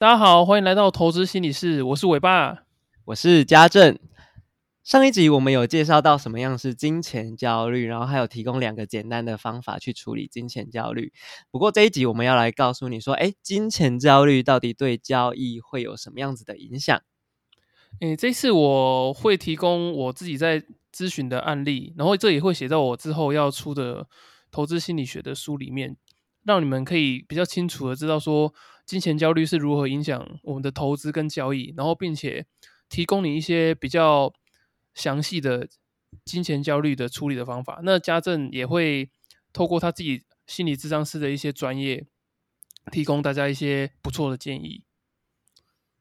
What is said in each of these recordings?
大家好，欢迎来到投资心理室，我是伟爸，我是家政。上一集我们有介绍到什么样是金钱焦虑，然后还有提供两个简单的方法去处理金钱焦虑。不过这一集我们要来告诉你说，哎，金钱焦虑到底对交易会有什么样子的影响？诶，这次我会提供我自己在咨询的案例，然后这也会写在我之后要出的投资心理学的书里面，让你们可以比较清楚的知道说。金钱焦虑是如何影响我们的投资跟交易？然后，并且提供你一些比较详细的金钱焦虑的处理的方法。那家政也会透过他自己心理智商师的一些专业，提供大家一些不错的建议。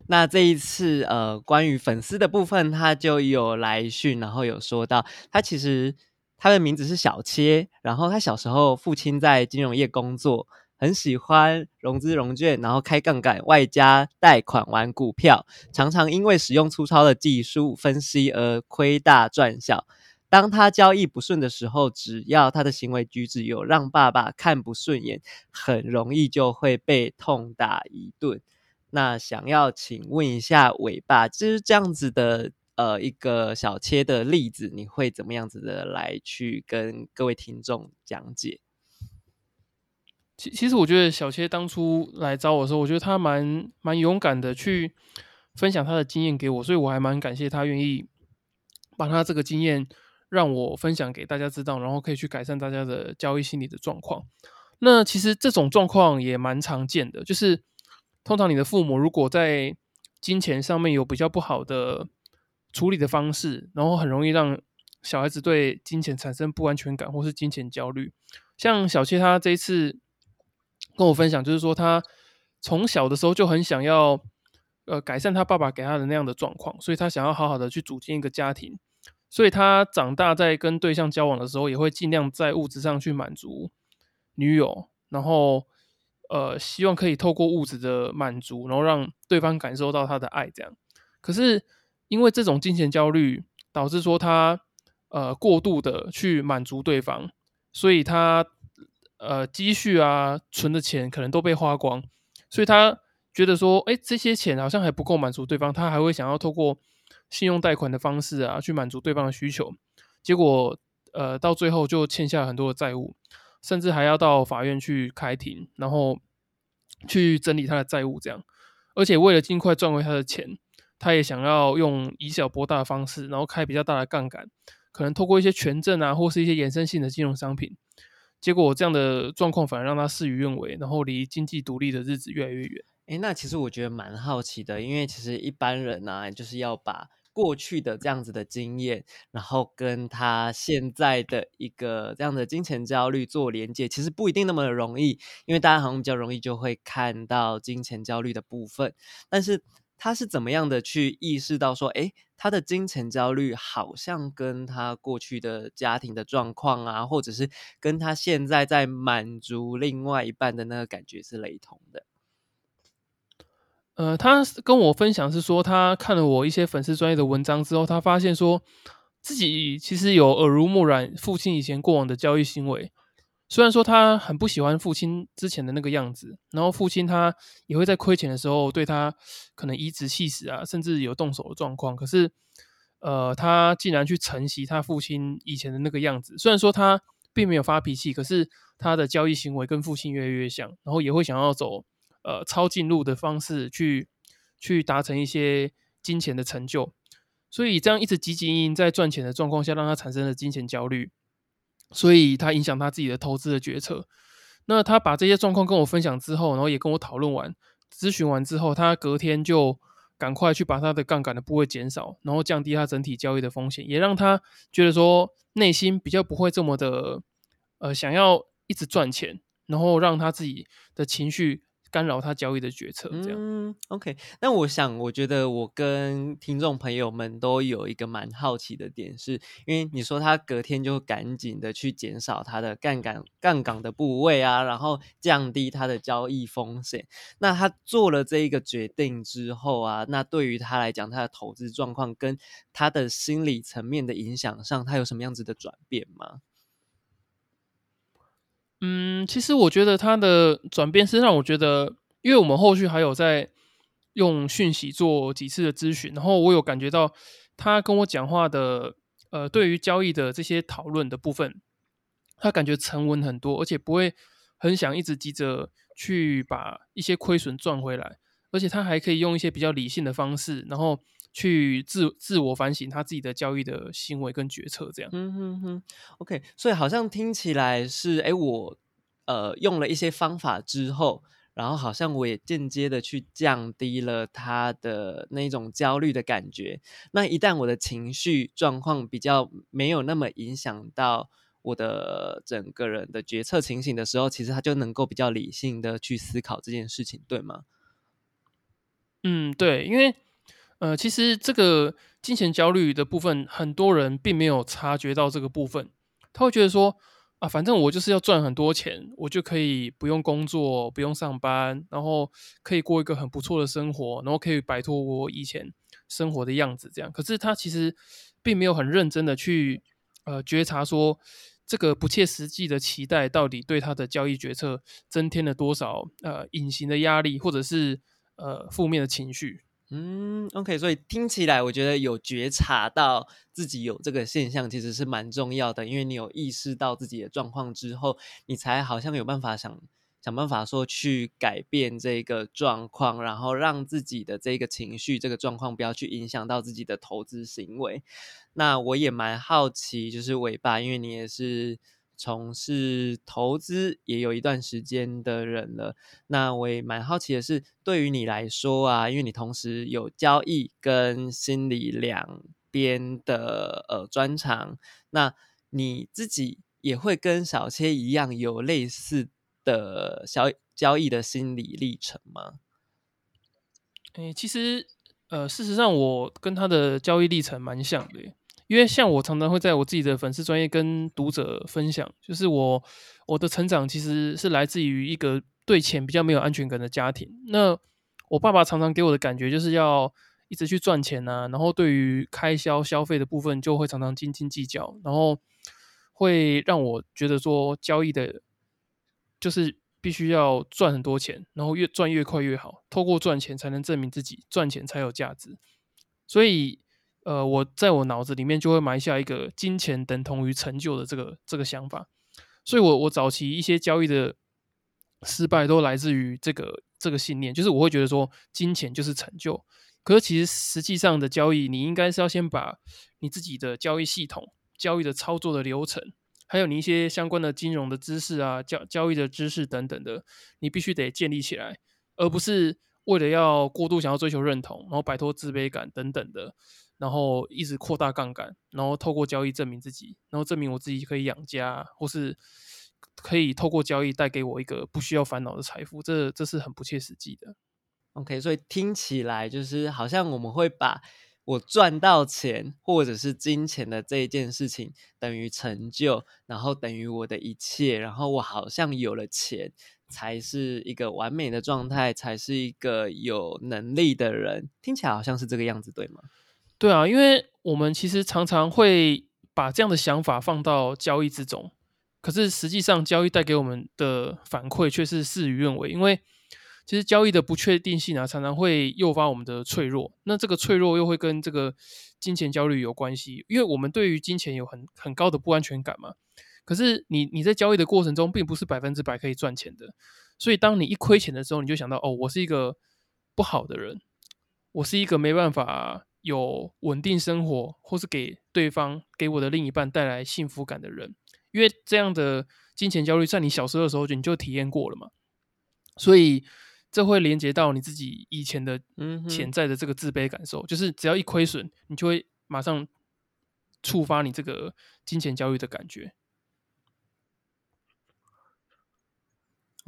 那这一次，呃，关于粉丝的部分，他就有来讯，然后有说到，他其实他的名字是小切，然后他小时候父亲在金融业工作。很喜欢融资融券，然后开杠杆，外加贷款玩股票，常常因为使用粗糙的技术分析而亏大赚小。当他交易不顺的时候，只要他的行为举止有让爸爸看不顺眼，很容易就会被痛打一顿。那想要请问一下伟爸，就是这样子的呃一个小切的例子，你会怎么样子的来去跟各位听众讲解？其其实我觉得小切当初来找我的时候，我觉得他蛮蛮勇敢的去分享他的经验给我，所以我还蛮感谢他愿意把他这个经验让我分享给大家知道，然后可以去改善大家的交易心理的状况。那其实这种状况也蛮常见的，就是通常你的父母如果在金钱上面有比较不好的处理的方式，然后很容易让小孩子对金钱产生不安全感或是金钱焦虑。像小切他这一次。跟我分享，就是说他从小的时候就很想要，呃，改善他爸爸给他的那样的状况，所以他想要好好的去组建一个家庭，所以他长大在跟对象交往的时候，也会尽量在物质上去满足女友，然后呃，希望可以透过物质的满足，然后让对方感受到他的爱，这样。可是因为这种金钱焦虑，导致说他呃过度的去满足对方，所以他。呃，积蓄啊，存的钱可能都被花光，所以他觉得说，哎，这些钱好像还不够满足对方，他还会想要透过信用贷款的方式啊，去满足对方的需求。结果，呃，到最后就欠下很多的债务，甚至还要到法院去开庭，然后去整理他的债务，这样。而且为了尽快赚回他的钱，他也想要用以小博大的方式，然后开比较大的杠杆，可能透过一些权证啊，或是一些衍生性的金融商品。结果这样的状况反而让他事与愿违，然后离经济独立的日子越来越远。哎，那其实我觉得蛮好奇的，因为其实一般人呢，就是要把过去的这样子的经验，然后跟他现在的一个这样的金钱焦虑做连接，其实不一定那么容易，因为大家好像比较容易就会看到金钱焦虑的部分，但是。他是怎么样的去意识到说，哎，他的金钱焦虑好像跟他过去的家庭的状况啊，或者是跟他现在在满足另外一半的那个感觉是雷同的。呃，他跟我分享是说，他看了我一些粉丝专业的文章之后，他发现说自己其实有耳濡目染父亲以前过往的交易行为。虽然说他很不喜欢父亲之前的那个样子，然后父亲他也会在亏钱的时候对他可能颐指气使啊，甚至有动手的状况。可是，呃，他竟然去承袭他父亲以前的那个样子。虽然说他并没有发脾气，可是他的交易行为跟父亲越来越像，然后也会想要走呃抄近路的方式去去达成一些金钱的成就。所以这样一直汲汲营营在赚钱的状况下，让他产生了金钱焦虑。所以他影响他自己的投资的决策。那他把这些状况跟我分享之后，然后也跟我讨论完、咨询完之后，他隔天就赶快去把他的杠杆的部位减少，然后降低他整体交易的风险，也让他觉得说内心比较不会这么的呃想要一直赚钱，然后让他自己的情绪。干扰他交易的决策，这样。OK，那我想，我觉得我跟听众朋友们都有一个蛮好奇的点，是因为你说他隔天就赶紧的去减少他的杠杆杠杆的部位啊，然后降低他的交易风险。那他做了这一个决定之后啊，那对于他来讲，他的投资状况跟他的心理层面的影响上，他有什么样子的转变吗？嗯，其实我觉得他的转变是让我觉得，因为我们后续还有在用讯息做几次的咨询，然后我有感觉到他跟我讲话的，呃，对于交易的这些讨论的部分，他感觉沉稳很多，而且不会很想一直急着去把一些亏损赚回来，而且他还可以用一些比较理性的方式，然后去自自我反省他自己的交易的行为跟决策，这样。嗯哼哼，OK，所以好像听起来是，哎，我呃用了一些方法之后。然后好像我也间接的去降低了他的那种焦虑的感觉。那一旦我的情绪状况比较没有那么影响到我的整个人的决策情形的时候，其实他就能够比较理性的去思考这件事情，对吗？嗯，对，因为呃，其实这个金钱焦虑的部分，很多人并没有察觉到这个部分，他会觉得说。啊，反正我就是要赚很多钱，我就可以不用工作，不用上班，然后可以过一个很不错的生活，然后可以摆脱我以前生活的样子。这样，可是他其实并没有很认真的去呃觉察说，这个不切实际的期待到底对他的交易决策增添了多少呃隐形的压力，或者是呃负面的情绪。嗯，OK，所以听起来我觉得有觉察到自己有这个现象，其实是蛮重要的。因为你有意识到自己的状况之后，你才好像有办法想想办法说去改变这个状况，然后让自己的这个情绪、这个状况不要去影响到自己的投资行为。那我也蛮好奇，就是尾巴，因为你也是。从事投资也有一段时间的人了，那我也蛮好奇的是，对于你来说啊，因为你同时有交易跟心理两边的呃专长，那你自己也会跟小切一样有类似的小交易的心理历程吗？诶，其实呃，事实上我跟他的交易历程蛮像的。因为像我常常会在我自己的粉丝专业跟读者分享，就是我我的成长其实是来自于一个对钱比较没有安全感的家庭。那我爸爸常常给我的感觉就是要一直去赚钱啊，然后对于开销消费的部分就会常常斤斤计较，然后会让我觉得说交易的，就是必须要赚很多钱，然后越赚越快越好，透过赚钱才能证明自己，赚钱才有价值，所以。呃，我在我脑子里面就会埋下一个金钱等同于成就的这个这个想法，所以，我我早期一些交易的失败都来自于这个这个信念，就是我会觉得说金钱就是成就，可是其实实际上的交易，你应该是要先把你自己的交易系统、交易的操作的流程，还有你一些相关的金融的知识啊、交交易的知识等等的，你必须得建立起来，而不是为了要过度想要追求认同，然后摆脱自卑感等等的。然后一直扩大杠杆，然后透过交易证明自己，然后证明我自己可以养家，或是可以透过交易带给我一个不需要烦恼的财富，这这是很不切实际的。OK，所以听起来就是好像我们会把我赚到钱或者是金钱的这一件事情等于成就，然后等于我的一切，然后我好像有了钱才是一个完美的状态，才是一个有能力的人。听起来好像是这个样子，对吗？对啊，因为我们其实常常会把这样的想法放到交易之中，可是实际上交易带给我们的反馈却是事与愿违。因为其实交易的不确定性啊，常常会诱发我们的脆弱。那这个脆弱又会跟这个金钱焦虑有关系，因为我们对于金钱有很很高的不安全感嘛。可是你你在交易的过程中，并不是百分之百可以赚钱的。所以当你一亏钱的时候，你就想到哦，我是一个不好的人，我是一个没办法。有稳定生活，或是给对方、给我的另一半带来幸福感的人，因为这样的金钱焦虑，在你小时候的时候就你就体验过了嘛，所以这会连接到你自己以前的潜在的这个自卑感受，就是只要一亏损，你就会马上触发你这个金钱焦虑的感觉。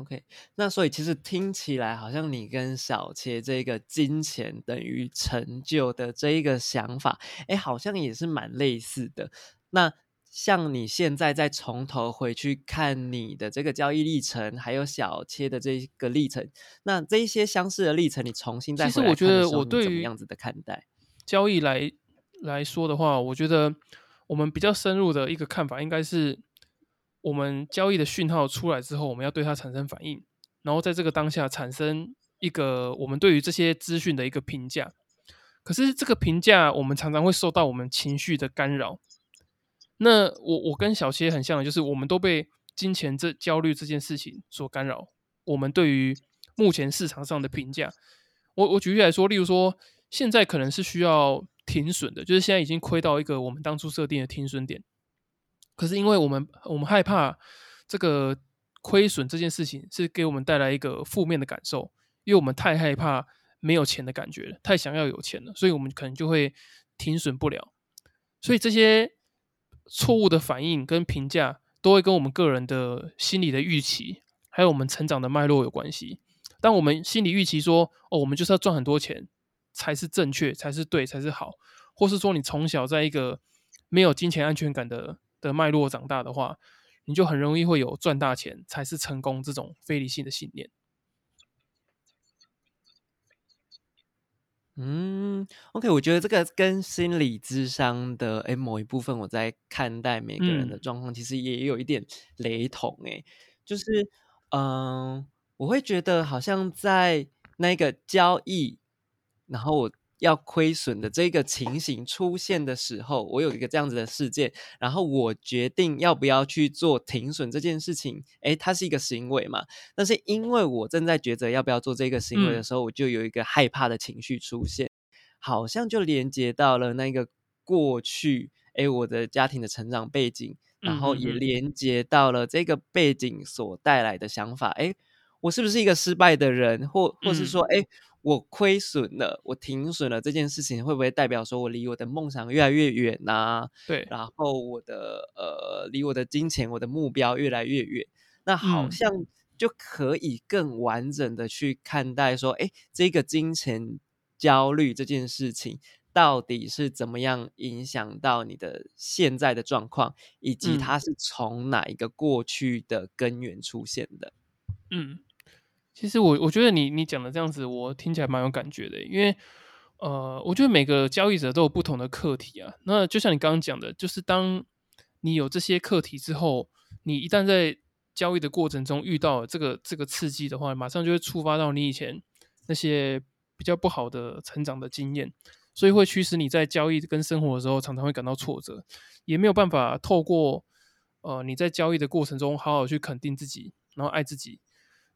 OK，那所以其实听起来好像你跟小切这个金钱等于成就的这一个想法，哎，好像也是蛮类似的。那像你现在再从头回去看你的这个交易历程，还有小切的这个历程，那这一些相似的历程，你重新再其实我觉得我对于样子的看待交易来来说的话，我觉得我们比较深入的一个看法应该是。我们交易的讯号出来之后，我们要对它产生反应，然后在这个当下产生一个我们对于这些资讯的一个评价。可是这个评价，我们常常会受到我们情绪的干扰。那我我跟小七很像的，就是我们都被金钱这焦虑这件事情所干扰。我们对于目前市场上的评价，我我举例来说，例如说，现在可能是需要停损的，就是现在已经亏到一个我们当初设定的停损点。可是因为我们我们害怕这个亏损这件事情是给我们带来一个负面的感受，因为我们太害怕没有钱的感觉，太想要有钱了，所以我们可能就会停损不了。所以这些错误的反应跟评价都会跟我们个人的心理的预期。还有我们成长的脉络有关系。当我们心理预期说，哦，我们就是要赚很多钱才是正确，才是对，才是好，或是说你从小在一个没有金钱安全感的的脉络长大的话，你就很容易会有赚大钱才是成功这种非理性的信念。嗯，OK，我觉得这个跟心理智商的诶某一部分，我在看待每个人的状况，其实也有一点雷同诶，就是。嗯，我会觉得好像在那个交易，然后我要亏损的这个情形出现的时候，我有一个这样子的事件，然后我决定要不要去做停损这件事情。诶，它是一个行为嘛？但是因为我正在抉择要不要做这个行为的时候，我就有一个害怕的情绪出现，好像就连接到了那个过去，诶，我的家庭的成长背景。然后也连接到了这个背景所带来的想法，诶，我是不是一个失败的人，或或是说，哎，我亏损了，我停损了这件事情，会不会代表说我离我的梦想越来越远呢？对，然后我的呃，离我的金钱、我的目标越来越远，那好像就可以更完整的去看待说，哎，这个金钱焦虑这件事情。到底是怎么样影响到你的现在的状况，以及它是从哪一个过去的根源出现的？嗯，其实我我觉得你你讲的这样子，我听起来蛮有感觉的，因为呃，我觉得每个交易者都有不同的课题啊。那就像你刚刚讲的，就是当你有这些课题之后，你一旦在交易的过程中遇到这个这个刺激的话，马上就会触发到你以前那些比较不好的成长的经验。所以会驱使你在交易跟生活的时候，常常会感到挫折，也没有办法透过呃你在交易的过程中好好去肯定自己，然后爱自己，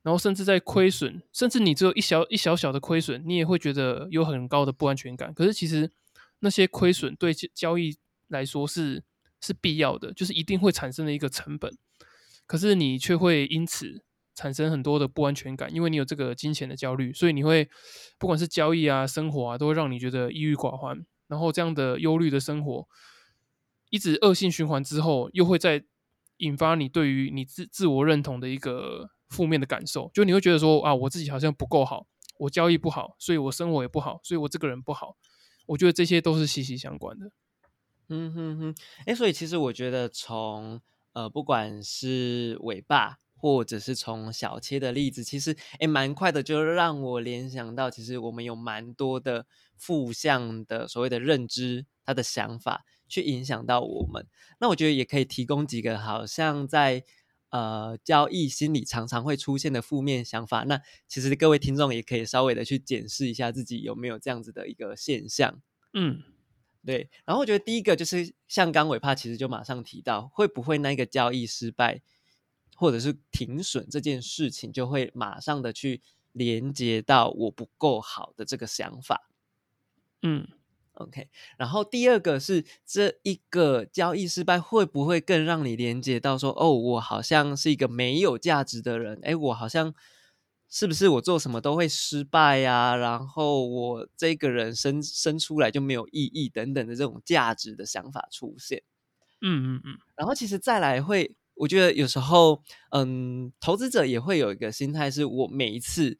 然后甚至在亏损，甚至你只有一小一小小的亏损，你也会觉得有很高的不安全感。可是其实那些亏损对交易来说是是必要的，就是一定会产生的一个成本，可是你却会因此。产生很多的不安全感，因为你有这个金钱的焦虑，所以你会不管是交易啊、生活啊，都会让你觉得抑郁寡欢。然后这样的忧虑的生活，一直恶性循环之后，又会再引发你对于你自自我认同的一个负面的感受。就你会觉得说啊，我自己好像不够好，我交易不好，所以我生活也不好，所以我这个人不好。我觉得这些都是息息相关的。嗯哼哼，哎，所以其实我觉得从呃，不管是尾巴。或者是从小切的例子，其实诶蛮快的，就让我联想到，其实我们有蛮多的负向的所谓的认知，他的想法去影响到我们。那我觉得也可以提供几个，好像在呃交易心理常常会出现的负面想法。那其实各位听众也可以稍微的去检视一下自己有没有这样子的一个现象。嗯，对。然后我觉得第一个就是像刚伟帕其实就马上提到，会不会那个交易失败？或者是停损这件事情，就会马上的去连接到我不够好的这个想法。嗯，OK。然后第二个是这一个交易失败，会不会更让你连接到说，哦，我好像是一个没有价值的人？哎，我好像是不是我做什么都会失败呀？然后我这个人生生出来就没有意义等等的这种价值的想法出现。嗯嗯嗯。然后其实再来会。我觉得有时候，嗯，投资者也会有一个心态，是我每一次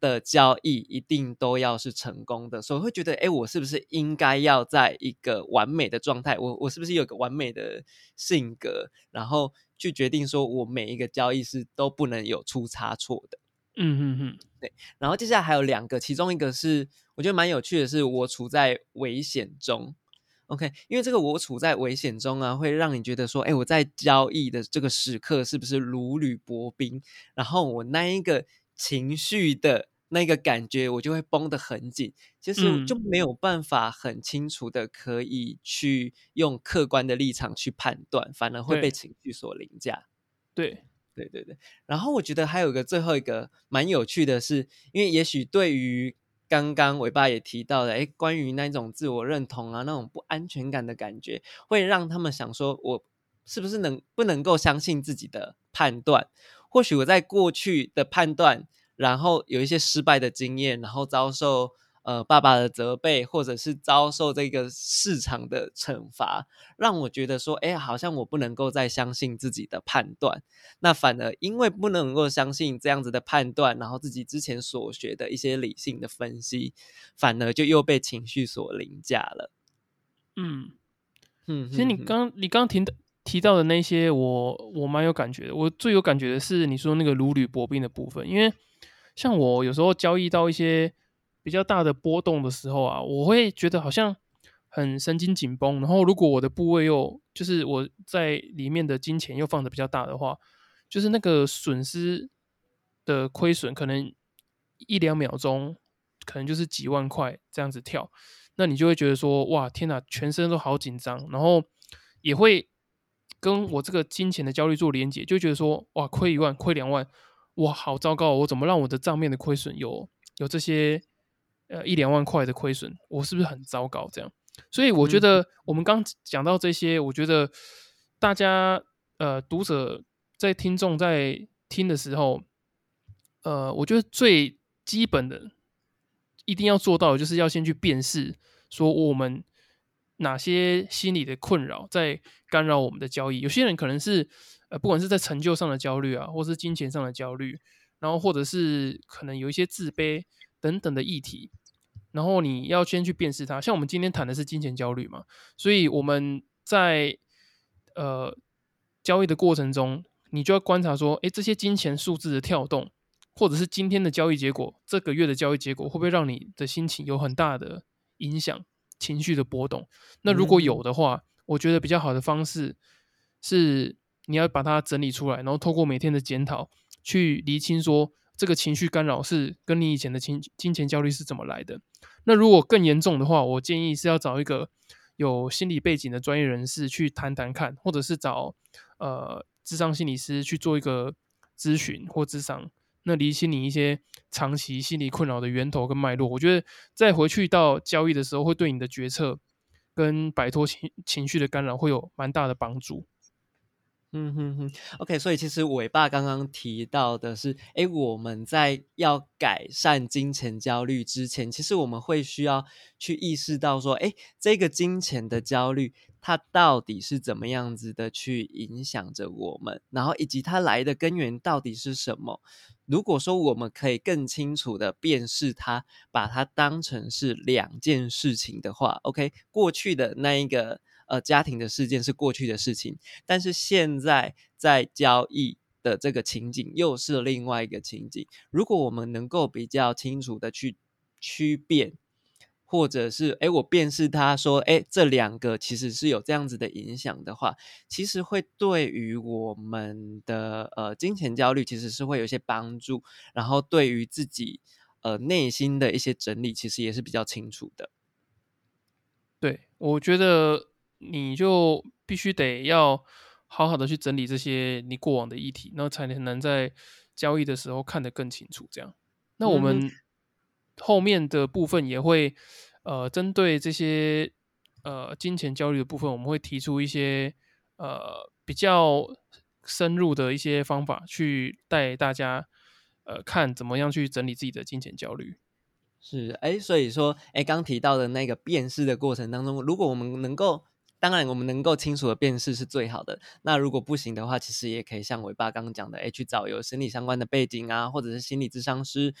的交易一定都要是成功的，所以会觉得，哎，我是不是应该要在一个完美的状态？我我是不是有个完美的性格，然后去决定说我每一个交易是都不能有出差错的？嗯嗯嗯，对。然后接下来还有两个，其中一个是我觉得蛮有趣的，是我处在危险中。OK，因为这个我处在危险中啊，会让你觉得说，哎，我在交易的这个时刻是不是如履薄冰？然后我那一个情绪的那个感觉，我就会绷得很紧，其实嗯就没有办法很清楚的可以去用客观的立场去判断，反而会被情绪所凌驾。对，对对对，然后我觉得还有一个最后一个蛮有趣的是，因为也许对于刚刚尾巴也提到的，哎，关于那种自我认同啊，那种不安全感的感觉，会让他们想说，我是不是能不能够相信自己的判断？或许我在过去的判断，然后有一些失败的经验，然后遭受呃爸爸的责备，或者是遭受这个市场的惩罚，让我觉得说，哎，好像我不能够再相信自己的判断。那反而因为不能够相信这样子的判断，然后自己之前所学的一些理性的分析，反而就又被情绪所凌驾了。嗯，嗯，其实你刚你刚提的提到的那些我，我蛮有感觉的。我最有感觉的是你说那个如履薄冰的部分，因为像我有时候交易到一些比较大的波动的时候啊，我会觉得好像很神经紧绷。然后如果我的部位又就是我在里面的金钱又放的比较大的话，就是那个损失的亏损可能一两秒钟，可能就是几万块这样子跳。那你就会觉得说，哇，天哪，全身都好紧张，然后也会跟我这个金钱的焦虑做连结，就觉得说，哇，亏一万，亏两万，哇，好糟糕，我怎么让我的账面的亏损有有这些呃一两万块的亏损，我是不是很糟糕？这样，所以我觉嗯得我们刚讲到这些，我觉得大家呃读者在听众在听的时候，呃，我觉得最基本的一定要做到的，就是要先去辨识，说我们哪些心理的困扰在干扰我们的交易。有些人可能是呃，不管是在成就上的焦虑啊，或是金钱上的焦虑，然后或者是可能有一些自卑等等的议题，然后你要先去辨识它。像我们今天谈的是金钱焦虑嘛，所以我们在呃交易的过程中，你就要观察说，诶，这些金钱数字的跳动，或者是今天的交易结果，这个月的交易结果，会不会让你的心情有很大的影响，情绪的波动？那如果有的话，我觉得比较好的方式是你要把它整理出来，然后透过每天的检讨，去厘清说这个情绪干扰是跟你以前的金金钱焦虑是怎么来的。那如果更严重的话，我建议是要找一个有心理背景的专业人士去谈谈看，或者是找呃智商心理师去做一个咨询或智商，那理清你一些长期心理困扰的源头跟脉络。我觉得再回去到交易的时候，会对你的决策跟摆脱情情绪的干扰会有蛮大的帮助。嗯哼哼，OK，所以其实尾巴刚刚提到的是，诶，我们在要改善金钱焦虑之前，其实我们会需要去意识到说，诶，这个金钱的焦虑，它到底是怎么样子的去影响着我们，然后以及它来的根源到底是什么。如果说我们可以更清楚的辨识它，把它当成是两件事情的话，OK，过去的那一个呃家庭的事件是过去的事情，但是现在在交易的这个情景又是另外一个情景。如果我们能够比较清楚的去区辨，或者是哎，我辨识他说，哎，这两个其实是有这样子的影响的话，其实会对于我们的呃金钱焦虑其实是会有一些帮助，然后对于自己呃内心的一些整理，其实也是比较清楚的。对，我觉得你就必须得要好好的去整理这些你过往的议题，然后才能在交易的时候看得更清楚。这样，那我们后面的部分也会呃针对这些呃金钱焦虑的部分，我们会提出一些呃比较深入的一些方法，去带大家呃看怎么样去整理自己的金钱焦虑。是，哎，所以说，哎，刚提到的那个辨识的过程当中，如果我们能够，当然我们能够清楚的辨识是最好的。那如果不行的话，其实也可以像尾巴刚刚讲的，哎，去找有心理相关的背景啊，或者是心理咨商师，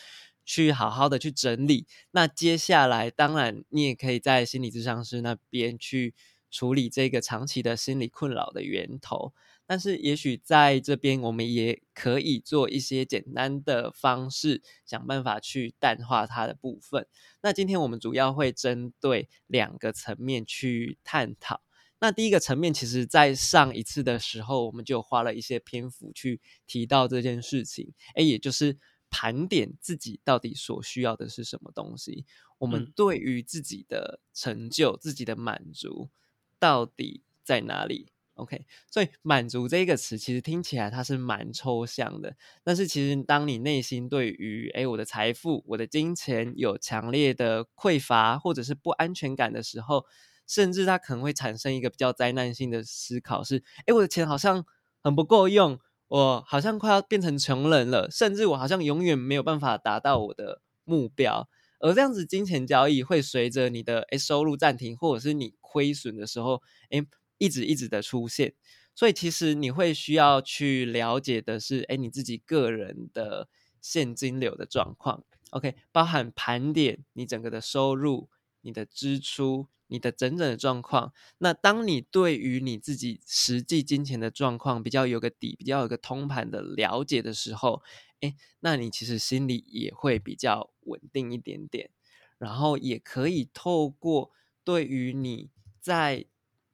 去好好的去整理。那接下来，当然你也可以在心理咨商师那边去处理这个长期的心理困扰的源头。但是，也许在这边我们也可以做一些简单的方式，想办法去淡化它的部分。那今天我们主要会针对两个层面去探讨。那第一个层面，其实在上一次的时候，我们就花了一些篇幅去提到这件事情，诶，也就是盘点自己到底所需要的是什么东西，我们嗯对于自己的成就、自己的满足到底在哪里？OK，所以满足这个词其实听起来它是蛮抽象的，但是其实当你内心对于诶我的财富、我的金钱有强烈的匮乏或者是不安全感的时候，甚至它可能会产生一个比较灾难性的思考，是诶我的钱好像很不够用。我好像快要变成穷人了，甚至我好像永远没有办法达到我的目标。而这样子金钱交易会随着你的诶收入暂停，或者是你亏损的时候，诶一直一直的出现。所以其实你会需要去了解的是，诶你自己个人的现金流的状况。OK，包含盘点你整个的收入、你的支出。你的整整的状况，那当你对于你自己实际金钱的状况比较有个底，比较有个通盘的了解的时候，诶，那你其实心里也会比较稳定一点点，然后也可以透过对于你在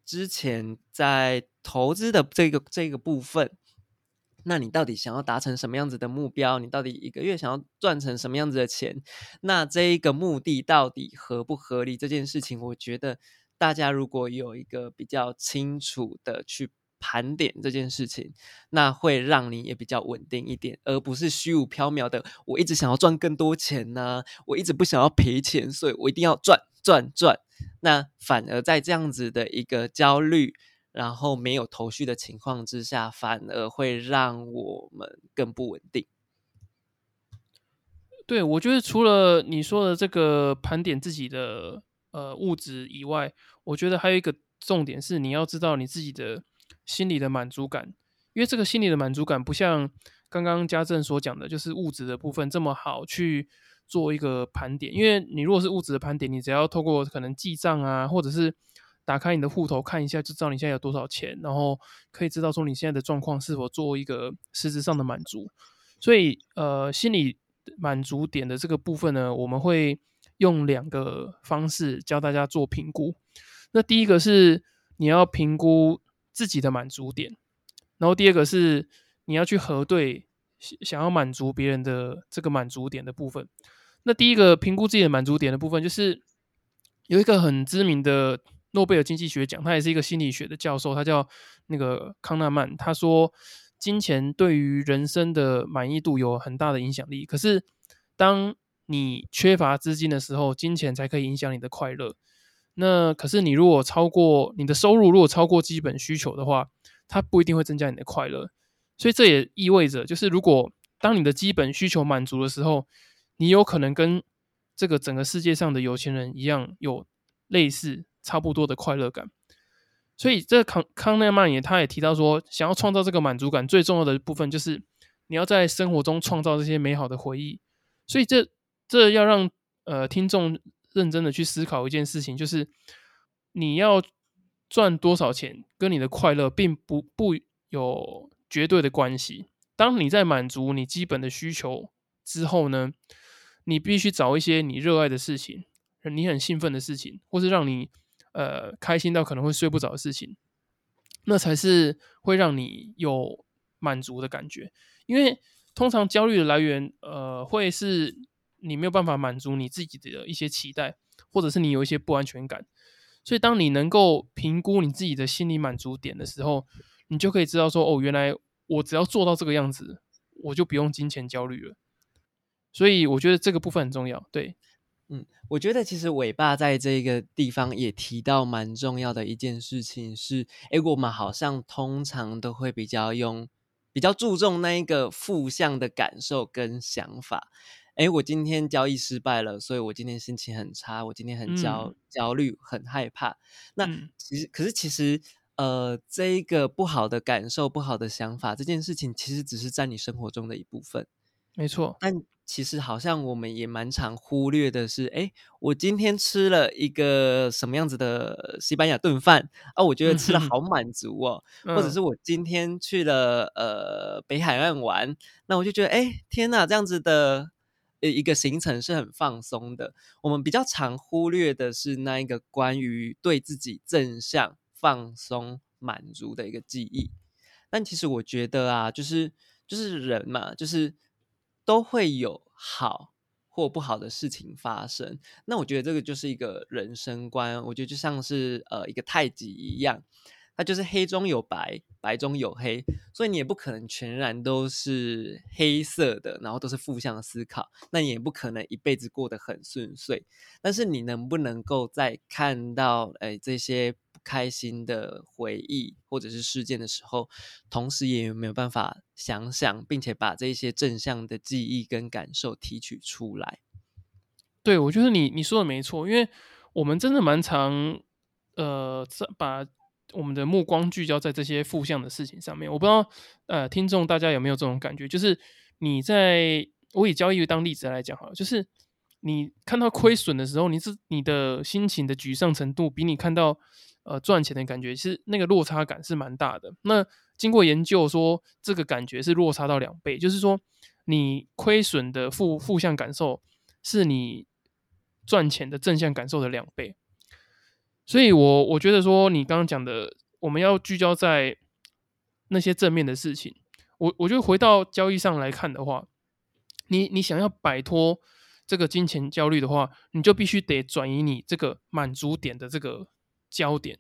之前在投资的这个这个部分。那你到底想要达成什么样子的目标？你到底一个月想要赚成什么样子的钱？那这一个目的到底合不合理？这件事情，我觉得大家如果有一个比较清楚的去盘点这件事情，那会让你也比较稳定一点，而不是虚无缥缈的。我一直想要赚更多钱呢，我一直不想要赔钱，所以我一定要赚赚赚。那反而在这样子的一个焦虑。然后没有头绪的情况之下，反而会让我们更不稳定。对，我觉得除了你说的这个盘点自己的呃物质以外，我觉得还有一个重点是你要知道你自己的心理的满足感，因为这个心理的满足感不像刚刚家政所讲的，就是物质的部分这么好去做一个盘点。因为你如果是物质的盘点，你只要透过可能记账啊，或者是打开你的户头看一下，就知道你现在有多少钱，然后可以知道说你现在的状况是否做一个实质上的满足。所以呃，心理。满足点的这个部分呢，我们会用两个方式教大家做评估。那第一个是你要评估自己的满足点，然后第二个是你要去核对想要满足别人的这个满足点的部分。那第一个评估自己的满足点的部分，就是有一个很知名的诺贝尔经济学奖，他也是一个心理学的教授，他叫那个康纳曼，他说。金钱对于人生的满意度有很大的影响力。可是，当你缺乏资金的时候，金钱才可以影响你的快乐。那可是，你如果超过你的收入，如果超过基本需求的话，它不一定会增加你的快乐。所以，这也意味着，就是如果当你的基本需求满足的时候，你有可能跟这个整个世界上的有钱人一样，有类似差不多的快乐感。所以，这康康奈曼也他也提到说，想要创造这个满足感，最重要的部分就是你要在生活中创造这些美好的回忆。所以，这这要让呃听众认真的去思考一件事情，就是你要赚多少钱，跟你的快乐并不不有绝对的关系。当你在满足你基本的需求之后呢，你必须找一些你热爱的事情，你很兴奋的事情，或是让你。呃，开心到可能会睡不着的事情，那才是会让你有满足的感觉。因为通常焦虑的来源，呃，会是你没有办法满足你自己的一些期待，或者是你有一些不安全感。所以，当你能够评估你自己的心理满足点的时候，你就可以知道说，哦，原来我只要做到这个样子，我就不用金钱焦虑了。所以，我觉得这个部分很重要。对。嗯，我觉得其实尾巴在这个地方也提到蛮重要的一件事情是，哎，我们好像通常都会比较用比较注重那一个负向的感受跟想法。哎，我今天交易失败了，所以我今天心情很差，我今天很焦焦虑，很害怕。那其实，可是其实，呃，这一个不好的感受、不好的想法，这件事情其实只是在你生活中的一部分。没错，但其实好像我们也蛮常忽略的是，哎，我今天吃了一个什么样子的西班牙炖饭啊？我觉得吃了好满足哦。或者是我今天去了呃北海岸玩，那我就觉得，哎，天呐，这样子的呃一个行程是很放松的。我们比较常忽略的是那一个关于对自己正向、放松、满足的一个记忆。但其实我觉得啊，就是就是人嘛，就是。都会有好或不好的事情发生。那我觉得这个就是一个人生观，我觉得就像是呃一个太极一样。它就是黑中有白，白中有黑，所以你也不可能全然都是黑色的，然后都是负向思考，那你也不可能一辈子过得很顺遂。但是你能不能够在看到哎这些开心的回忆或者是事件的时候，同时也有没有办法想想，并且把这些正向的记忆跟感受提取出来？对，我觉得你你说的没错，因为我们真的蛮常呃把。我们的目光聚焦在这些负向的事情上面，我不知道，呃，听众大家有没有这种感觉？就是你在我以交易当例子来讲，好，就是你看到亏损的时候，你是你的心情的沮丧程度，比你看到呃赚钱的感觉是那个落差感是蛮大的。那经过研究说，这个感觉是落差到两倍，就是说你亏损的负负向感受是你赚钱的正向感受的两倍。所以，我我觉得说，你刚刚讲的，我们要聚焦在那些正面的事情。我我觉得回到交易上来看的话，你你想要摆脱这个金钱焦虑的话，你就必须得转移你这个满足点的这个焦点，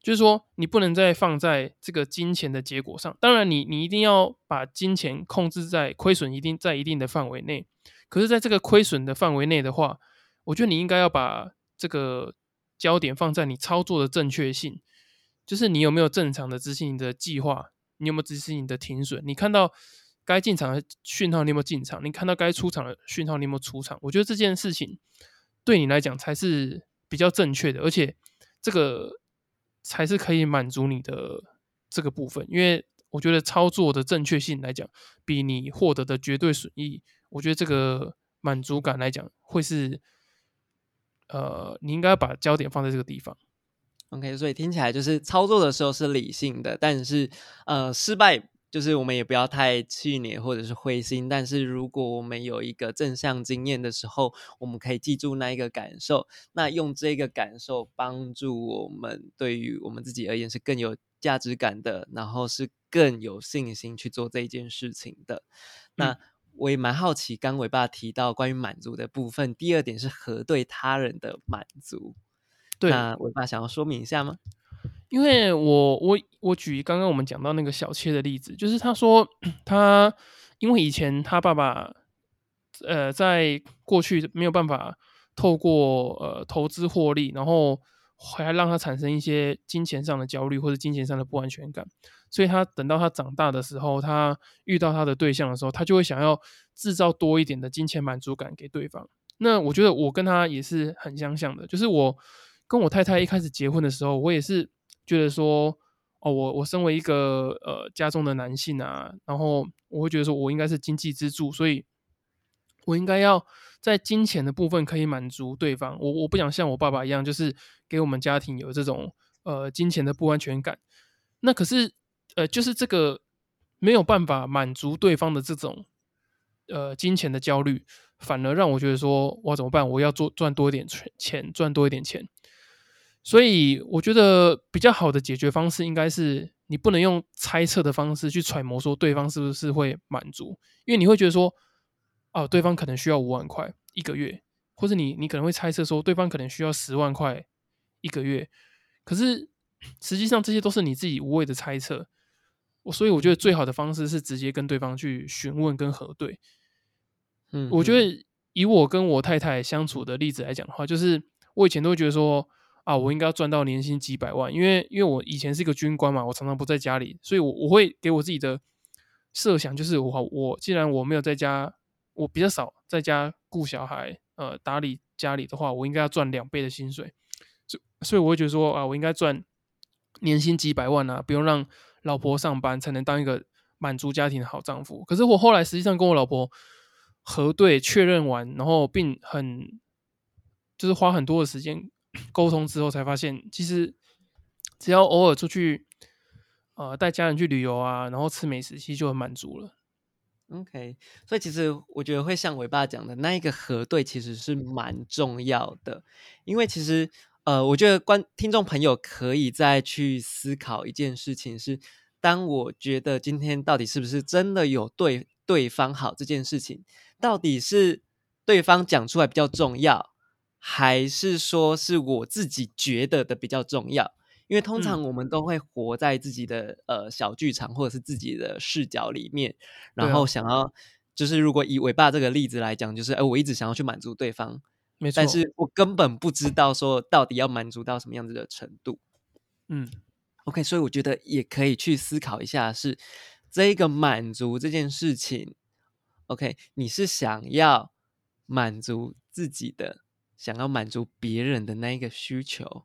就是说，你不能再放在这个金钱的结果上。当然，你你一定要把金钱控制在亏损一定在一定的范围内。可是，在这个亏损的范围内的话，我觉得你应该要把这个。焦点放在你操作的正确性，就是你有没有正常的执行你的计划，你有没有执行你的停损，你看到该进场的讯号，你有没有进场？你看到该出场的讯号，你有没有出场？我觉得这件事情对你来讲才是比较正确的，而且这个才是可以满足你的这个部分。因为我觉得操作的正确性来讲，比你获得的绝对损益，我觉得这个满足感来讲会是。呃，你应该把焦点放在这个地方。OK，所以听起来就是操作的时候是理性的，但是呃，失败就是我们也不要太气馁或者是灰心。但是如果我们有一个正向经验的时候，我们可以记住那一个感受，那用这个感受帮助我们，对于我们自己而言是更有价值感的，然后是更有信心去做这一件事情的。那。我也蛮好奇，刚尾爸提到关于满足的部分，第二点是核对他人的满足。对，那尾爸想要说明一下吗？因为我我我举刚刚我们讲到那个小切的例子，就是他说他因为以前他爸爸呃在过去没有办法透过呃投资获利，然后还让他产生一些金钱上的焦虑或者金钱上的不安全感。所以他等到他长大的时候，他遇到他的对象的时候，他就会想要制造多一点的金钱满足感给对方。那我觉得我跟他也是很相像的，就是我跟我太太一开始结婚的时候，我也是觉得说，哦，我我身为一个呃家中的男性啊，然后我会觉得说我应该是经济支柱，所以我应该要在金钱的部分可以满足对方。我我不想像我爸爸一样，就是给我们家庭有这种呃金钱的不安全感。那可是。呃，就是这个没有办法满足对方的这种呃金钱的焦虑，反而让我觉得说，我怎么办？我要做赚多一点钱，赚多一点钱。所以我觉得比较好的解决方式应该是，你不能用猜测的方式去揣摩说对方是不是会满足，因为你会觉得说，哦，对方可能需要五万块一个月，或者你你可能会猜测说对方可能需要十万块一个月，可是实际上这些都是你自己无谓的猜测。我所以我觉得最好的方式是直接跟对方去询问跟核对。嗯，我觉得以我跟我太太相处的例子来讲的话，就是我以前都会觉得说啊，我应该要赚到年薪几百万，因为因为我以前是一个军官嘛，我常常不在家里，所以我我会给我自己的设想就是我我既然我没有在家，我比较少在家顾小孩，呃，打理家里的话，我应该要赚两倍的薪水。所所以我会觉得说啊，我应该赚年薪几百万啊，不用让。老婆上班才能当一个满足家庭的好丈夫。可是我后来实际上跟我老婆核对确认完，然后并很就是花很多的时间沟通之后，才发现其实只要偶尔出去呃带家人去旅游啊，然后吃美食，其实就很满足了。OK，所以其实我觉得会像伟爸讲的那一个核对，其实是蛮重要的，因为其实。呃，我觉得观听众朋友可以再去思考一件事情是：当我觉得今天到底是不是真的有对对方好这件事情，到底是对方讲出来比较重要，还是说是我自己觉得的比较重要？因为通常我们都会活在自己的呃小剧场或者是自己的视角里面，然后想要就是如果以尾巴这个例子来讲，就是哎，我一直想要去满足对方，没错，但是我根本不知道说到底要满足到什么样子的程度。嗯，OK，所以我觉得也可以去思考一下，是这一个满足这件事情，OK，你是想要满足自己的，想要满足别人的那一个需求。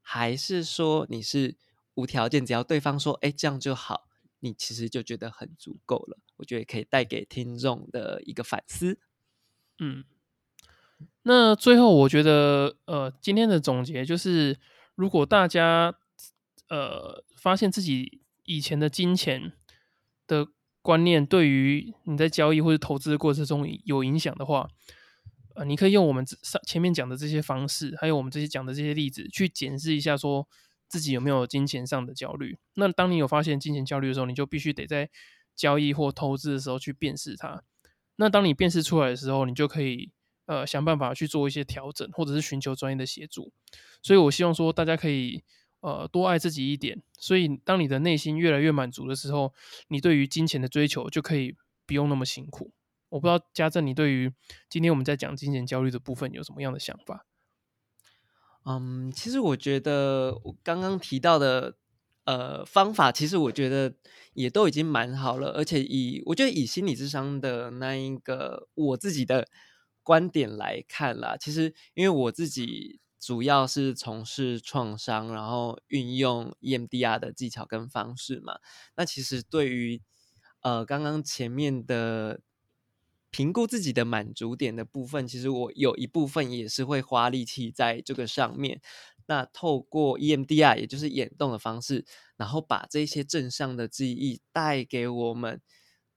还是说你是无条件，只要对方说“哎，这样就好”，你其实就觉得很足够了。我觉得可以带给听众的一个反思。嗯，那最后我觉得，呃，今天的总结就是，如果大家呃发现自己以前的金钱的观念对于你在交易或者投资的过程中有影响的话，呃，你可以用我们上前面讲的这些方式，还有我们这些讲的这些例子，去检视一下，说自己有没有金钱上的焦虑。那当你有发现金钱焦虑的时候，你就必须得在交易或投资的时候去辨识它。那当你辨识出来的时候，你就可以呃想办法去做一些调整，或者是寻求专业的协助。所以我希望说大家可以呃多爱自己一点。所以当你的内心越来越满足的时候，你对于金钱的追求就可以不用那么辛苦。我不知道家政，你对于今天我们在讲金钱焦虑的部分有什么样的想法？嗯，其实我觉得我刚刚提到的呃方法，其实我觉得也都已经蛮好了，而且以我觉得以心理智商的那一个我自己的观点来看啦，其实因为我自己主要是从事创伤，然后运用 EMDR 的技巧跟方式嘛，那其实对于呃刚刚前面的。评估自己的满足点的部分，其实我有一部分也是会花力气在这个上面。那透过 EMDR，也就是眼动的方式，然后把这些正向的记忆带给我们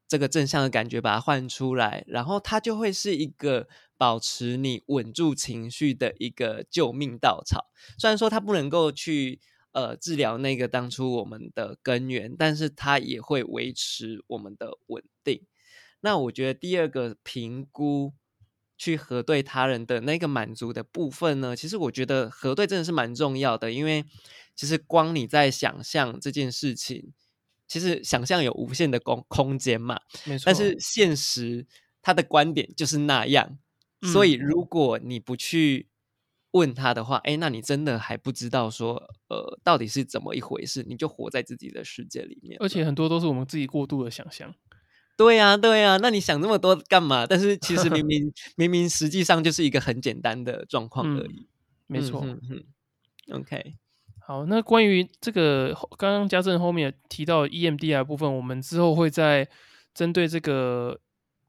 这个正向的感觉，把它换出来，然后它就会是一个保持你稳住情绪的一个救命稻草。虽然说它不能够去呃治疗那个当初我们的根源，但是它也会维持我们的稳定。那我觉得第二个评估去核对他人的那个满足的部分呢，其实我觉得核对真的是蛮重要的，因为其实光你在想象这件事情，其实想象有无限的空空间嘛，没错。但是现实他的观点就是那样，所以如果你不去问他的话，哎，那你真的还不知道说，呃，到底是怎么一回事，你就活在自己的世界里面，而且很多都是我们自己过度的想象。对呀，对呀，那你想那么多干嘛？但是其实明明 明明实际上就是一个很简单的状况而已。没错，嗯 OK，好，那关于这个刚刚家政后面提到 EMDR 部分，我们之后会再针对这个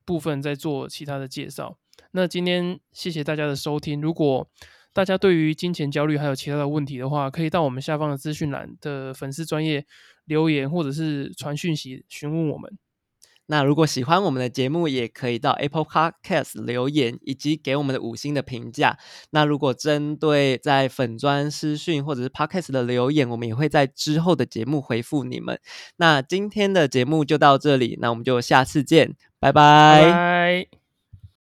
部分再做其他的介绍。那今天谢谢大家的收听。如果大家对于金钱焦虑还有其他的问题的话，可以到我们下方的资讯栏的粉丝专业留言，或者是传讯息询问我们。那如果喜欢我们的节目，也可以到 Apple Podcast 留言，以及给我们的五星的评价。那如果针对在粉砖私讯或者是 Podcast 的留言，我们也会在之后的节目回复你们。那今天的节目就到这里，那我们就下次见，拜拜。